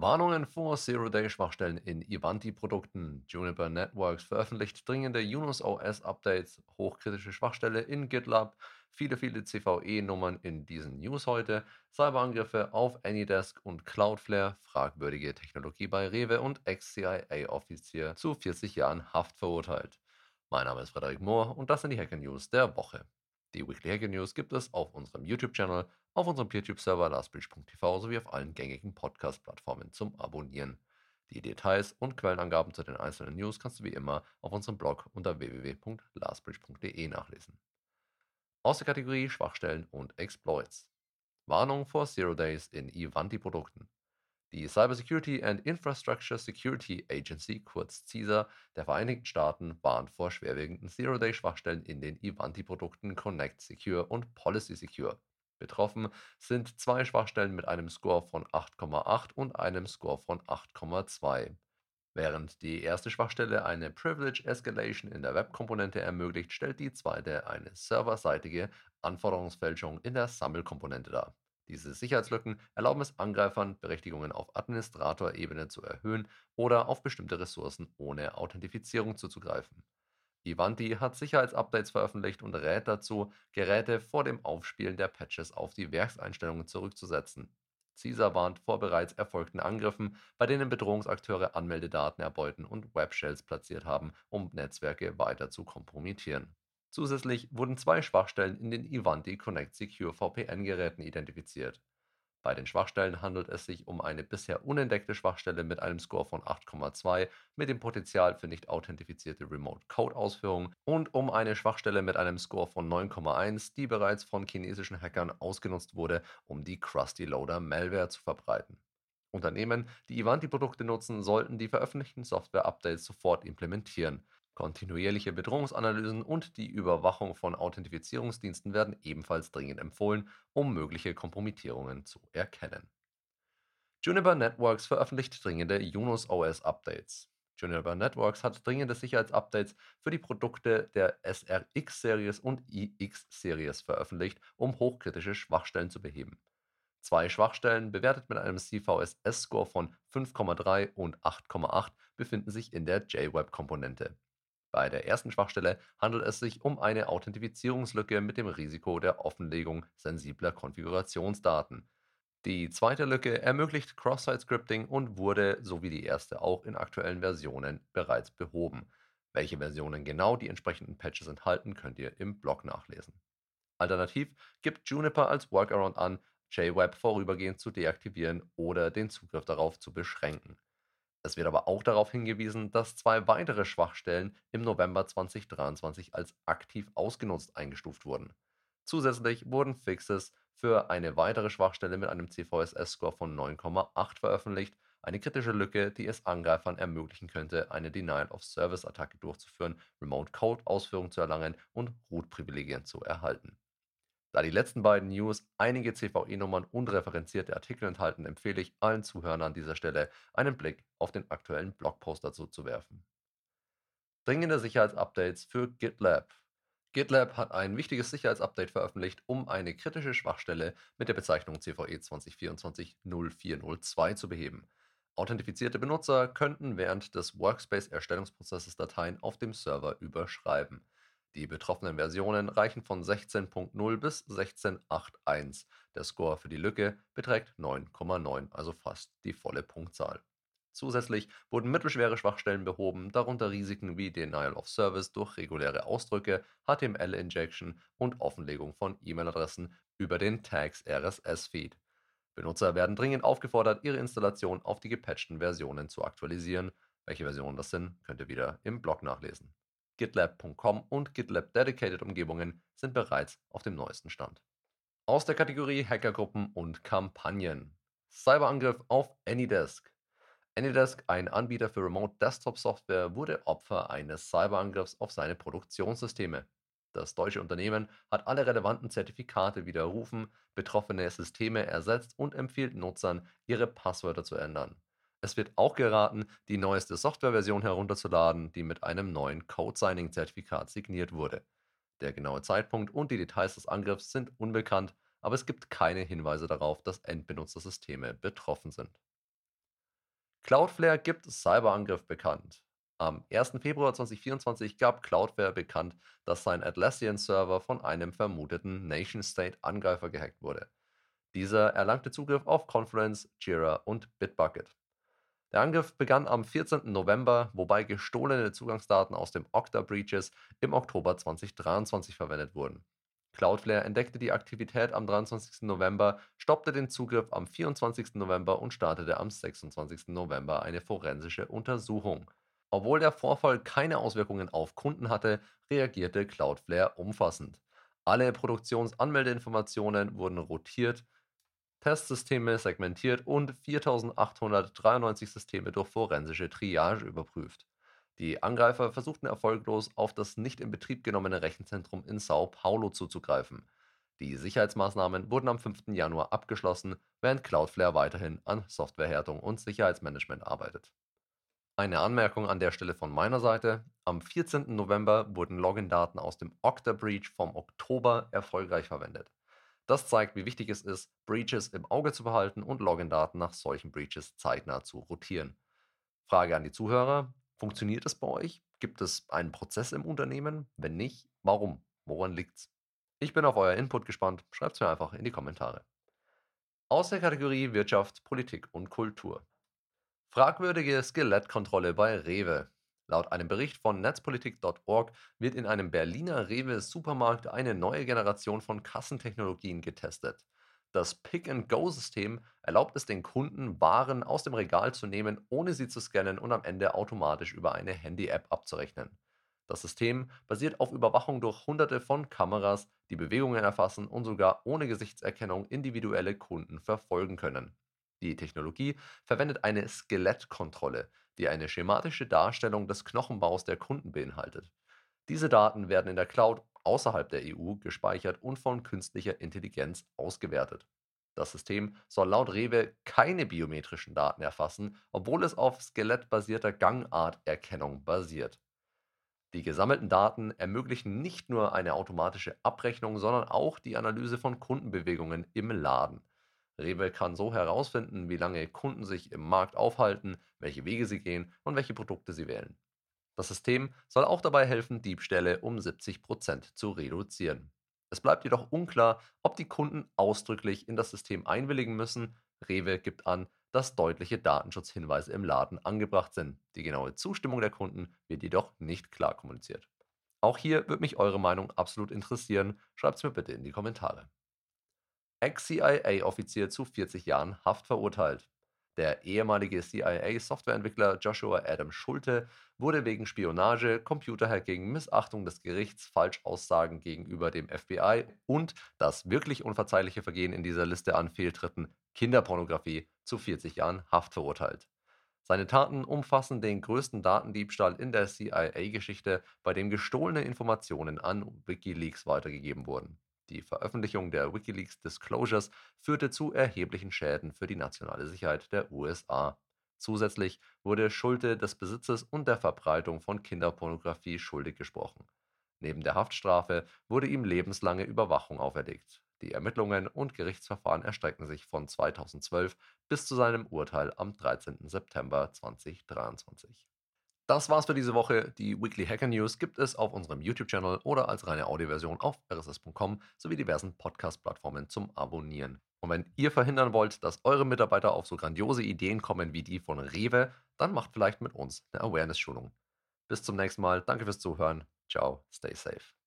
Warnungen vor Zero-Day-Schwachstellen in Ivanti-Produkten. Juniper Networks veröffentlicht dringende Yunus OS-Updates, hochkritische Schwachstelle in GitLab, viele, viele CVE-Nummern in diesen News heute, Cyberangriffe auf Anydesk und Cloudflare, fragwürdige Technologie bei Rewe und Ex-CIA-Offizier zu 40 Jahren Haft verurteilt. Mein Name ist Frederik Mohr und das sind die Hacker News der Woche. Die Weekly Hacker News gibt es auf unserem YouTube-Channel, auf unserem PeerTube-Server lastbridge.tv sowie auf allen gängigen Podcast-Plattformen zum Abonnieren. Die Details und Quellenangaben zu den einzelnen News kannst du wie immer auf unserem Blog unter www.lastbridge.de nachlesen. Aus der Kategorie Schwachstellen und Exploits. Warnung vor Zero Days in Ivanti-Produkten. Die Cybersecurity and Infrastructure Security Agency, kurz CISA, der Vereinigten Staaten warnt vor schwerwiegenden Zero-Day-Schwachstellen in den Ivanti-Produkten Connect Secure und Policy Secure. Betroffen sind zwei Schwachstellen mit einem Score von 8,8 und einem Score von 8,2. Während die erste Schwachstelle eine Privilege Escalation in der Webkomponente ermöglicht, stellt die zweite eine serverseitige Anforderungsfälschung in der Sammelkomponente dar. Diese Sicherheitslücken erlauben es Angreifern, Berechtigungen auf Administratorebene zu erhöhen oder auf bestimmte Ressourcen ohne Authentifizierung zuzugreifen. Ivanti hat Sicherheitsupdates veröffentlicht und rät dazu, Geräte vor dem Aufspielen der Patches auf die Werkseinstellungen zurückzusetzen. CISA warnt vor bereits erfolgten Angriffen, bei denen Bedrohungsakteure Anmeldedaten erbeuten und Webshells platziert haben, um Netzwerke weiter zu kompromittieren. Zusätzlich wurden zwei Schwachstellen in den Ivanti Connect Secure VPN-Geräten identifiziert. Bei den Schwachstellen handelt es sich um eine bisher unentdeckte Schwachstelle mit einem Score von 8,2 mit dem Potenzial für nicht authentifizierte Remote-Code-Ausführungen und um eine Schwachstelle mit einem Score von 9,1, die bereits von chinesischen Hackern ausgenutzt wurde, um die Krusty Loader Malware zu verbreiten. Unternehmen, die Ivanti-Produkte nutzen, sollten die veröffentlichten Software-Updates sofort implementieren. Kontinuierliche Bedrohungsanalysen und die Überwachung von Authentifizierungsdiensten werden ebenfalls dringend empfohlen, um mögliche Kompromittierungen zu erkennen. Juniper Networks veröffentlicht dringende Yunus OS Updates. Juniper Networks hat dringende Sicherheitsupdates für die Produkte der SRX-Series und iX-Series veröffentlicht, um hochkritische Schwachstellen zu beheben. Zwei Schwachstellen, bewertet mit einem CVSS-Score von 5,3 und 8,8, befinden sich in der JWeb-Komponente. Bei der ersten Schwachstelle handelt es sich um eine Authentifizierungslücke mit dem Risiko der Offenlegung sensibler Konfigurationsdaten. Die zweite Lücke ermöglicht Cross-Site-Scripting und wurde, so wie die erste auch in aktuellen Versionen, bereits behoben. Welche Versionen genau die entsprechenden Patches enthalten, könnt ihr im Blog nachlesen. Alternativ gibt Juniper als Workaround an, JWeb vorübergehend zu deaktivieren oder den Zugriff darauf zu beschränken. Es wird aber auch darauf hingewiesen, dass zwei weitere Schwachstellen im November 2023 als aktiv ausgenutzt eingestuft wurden. Zusätzlich wurden Fixes für eine weitere Schwachstelle mit einem CVSS-Score von 9,8 veröffentlicht, eine kritische Lücke, die es Angreifern ermöglichen könnte, eine Denial-of-Service-Attacke durchzuführen, Remote-Code-Ausführungen zu erlangen und Root-Privilegien zu erhalten. Da die letzten beiden News einige CVE-Nummern und referenzierte Artikel enthalten, empfehle ich allen Zuhörern an dieser Stelle, einen Blick auf den aktuellen Blogpost dazu zu werfen. Dringende Sicherheitsupdates für GitLab. GitLab hat ein wichtiges Sicherheitsupdate veröffentlicht, um eine kritische Schwachstelle mit der Bezeichnung CVE 2024-0402 zu beheben. Authentifizierte Benutzer könnten während des Workspace-Erstellungsprozesses Dateien auf dem Server überschreiben. Die betroffenen Versionen reichen von 16.0 bis 16.8.1. Der Score für die Lücke beträgt 9,9, also fast die volle Punktzahl. Zusätzlich wurden mittelschwere Schwachstellen behoben, darunter Risiken wie Denial of Service durch reguläre Ausdrücke, HTML-Injection und Offenlegung von E-Mail-Adressen über den Tags RSS-Feed. Benutzer werden dringend aufgefordert, ihre Installation auf die gepatchten Versionen zu aktualisieren. Welche Versionen das sind, könnt ihr wieder im Blog nachlesen. GitLab.com und GitLab Dedicated Umgebungen sind bereits auf dem neuesten Stand. Aus der Kategorie Hackergruppen und Kampagnen. Cyberangriff auf Anydesk. Anydesk, ein Anbieter für Remote Desktop Software, wurde Opfer eines Cyberangriffs auf seine Produktionssysteme. Das deutsche Unternehmen hat alle relevanten Zertifikate widerrufen, betroffene Systeme ersetzt und empfiehlt Nutzern, ihre Passwörter zu ändern. Es wird auch geraten, die neueste Softwareversion herunterzuladen, die mit einem neuen Code-Signing-Zertifikat signiert wurde. Der genaue Zeitpunkt und die Details des Angriffs sind unbekannt, aber es gibt keine Hinweise darauf, dass Endbenutzersysteme betroffen sind. Cloudflare gibt Cyberangriff bekannt. Am 1. Februar 2024 gab Cloudflare bekannt, dass sein Atlassian-Server von einem vermuteten Nation-State-Angreifer gehackt wurde. Dieser erlangte Zugriff auf Confluence, Jira und Bitbucket. Der Angriff begann am 14. November, wobei gestohlene Zugangsdaten aus dem Okta Breaches im Oktober 2023 verwendet wurden. Cloudflare entdeckte die Aktivität am 23. November, stoppte den Zugriff am 24. November und startete am 26. November eine forensische Untersuchung. Obwohl der Vorfall keine Auswirkungen auf Kunden hatte, reagierte Cloudflare umfassend. Alle Produktionsanmeldeinformationen wurden rotiert, Testsysteme segmentiert und 4893 Systeme durch forensische Triage überprüft. Die Angreifer versuchten erfolglos auf das nicht in Betrieb genommene Rechenzentrum in Sao Paulo zuzugreifen. Die Sicherheitsmaßnahmen wurden am 5. Januar abgeschlossen, während Cloudflare weiterhin an Softwarehärtung und Sicherheitsmanagement arbeitet. Eine Anmerkung an der Stelle von meiner Seite. Am 14. November wurden Login-Daten aus dem Okta Breach vom Oktober erfolgreich verwendet. Das zeigt, wie wichtig es ist, Breaches im Auge zu behalten und Login-Daten nach solchen Breaches zeitnah zu rotieren. Frage an die Zuhörer: Funktioniert es bei euch? Gibt es einen Prozess im Unternehmen? Wenn nicht, warum? Woran liegt's? Ich bin auf euer Input gespannt. Schreibt es mir einfach in die Kommentare. Aus der Kategorie Wirtschaft, Politik und Kultur. Fragwürdige Skelettkontrolle bei Rewe. Laut einem Bericht von netzpolitik.org wird in einem Berliner Rewe-Supermarkt eine neue Generation von Kassentechnologien getestet. Das Pick-and-Go-System erlaubt es den Kunden, Waren aus dem Regal zu nehmen, ohne sie zu scannen und am Ende automatisch über eine Handy-App abzurechnen. Das System basiert auf Überwachung durch hunderte von Kameras, die Bewegungen erfassen und sogar ohne Gesichtserkennung individuelle Kunden verfolgen können. Die Technologie verwendet eine Skelettkontrolle, die eine schematische Darstellung des Knochenbaus der Kunden beinhaltet. Diese Daten werden in der Cloud außerhalb der EU gespeichert und von künstlicher Intelligenz ausgewertet. Das System soll laut Rewe keine biometrischen Daten erfassen, obwohl es auf skelettbasierter Gangarterkennung basiert. Die gesammelten Daten ermöglichen nicht nur eine automatische Abrechnung, sondern auch die Analyse von Kundenbewegungen im Laden. Rewe kann so herausfinden, wie lange Kunden sich im Markt aufhalten, welche Wege sie gehen und welche Produkte sie wählen. Das System soll auch dabei helfen, Diebstähle um 70% zu reduzieren. Es bleibt jedoch unklar, ob die Kunden ausdrücklich in das System einwilligen müssen. Rewe gibt an, dass deutliche Datenschutzhinweise im Laden angebracht sind. Die genaue Zustimmung der Kunden wird jedoch nicht klar kommuniziert. Auch hier würde mich eure Meinung absolut interessieren. Schreibt es mir bitte in die Kommentare. Ex-CIA-Offizier zu 40 Jahren Haft verurteilt. Der ehemalige CIA-Softwareentwickler Joshua Adam Schulte wurde wegen Spionage, Computerhacking, Missachtung des Gerichts, Falschaussagen gegenüber dem FBI und das wirklich unverzeihliche Vergehen in dieser Liste an Fehltritten Kinderpornografie zu 40 Jahren Haft verurteilt. Seine Taten umfassen den größten Datendiebstahl in der CIA-Geschichte, bei dem gestohlene Informationen an Wikileaks weitergegeben wurden. Die Veröffentlichung der WikiLeaks Disclosures führte zu erheblichen Schäden für die nationale Sicherheit der USA. Zusätzlich wurde Schulte des Besitzes und der Verbreitung von Kinderpornografie schuldig gesprochen. Neben der Haftstrafe wurde ihm lebenslange Überwachung auferlegt. Die Ermittlungen und Gerichtsverfahren erstrecken sich von 2012 bis zu seinem Urteil am 13. September 2023. Das war's für diese Woche. Die Weekly Hacker News gibt es auf unserem YouTube-Channel oder als reine Audioversion auf rss.com sowie diversen Podcast-Plattformen zum Abonnieren. Und wenn ihr verhindern wollt, dass eure Mitarbeiter auf so grandiose Ideen kommen wie die von Rewe, dann macht vielleicht mit uns eine Awareness-Schulung. Bis zum nächsten Mal. Danke fürs Zuhören. Ciao. Stay safe.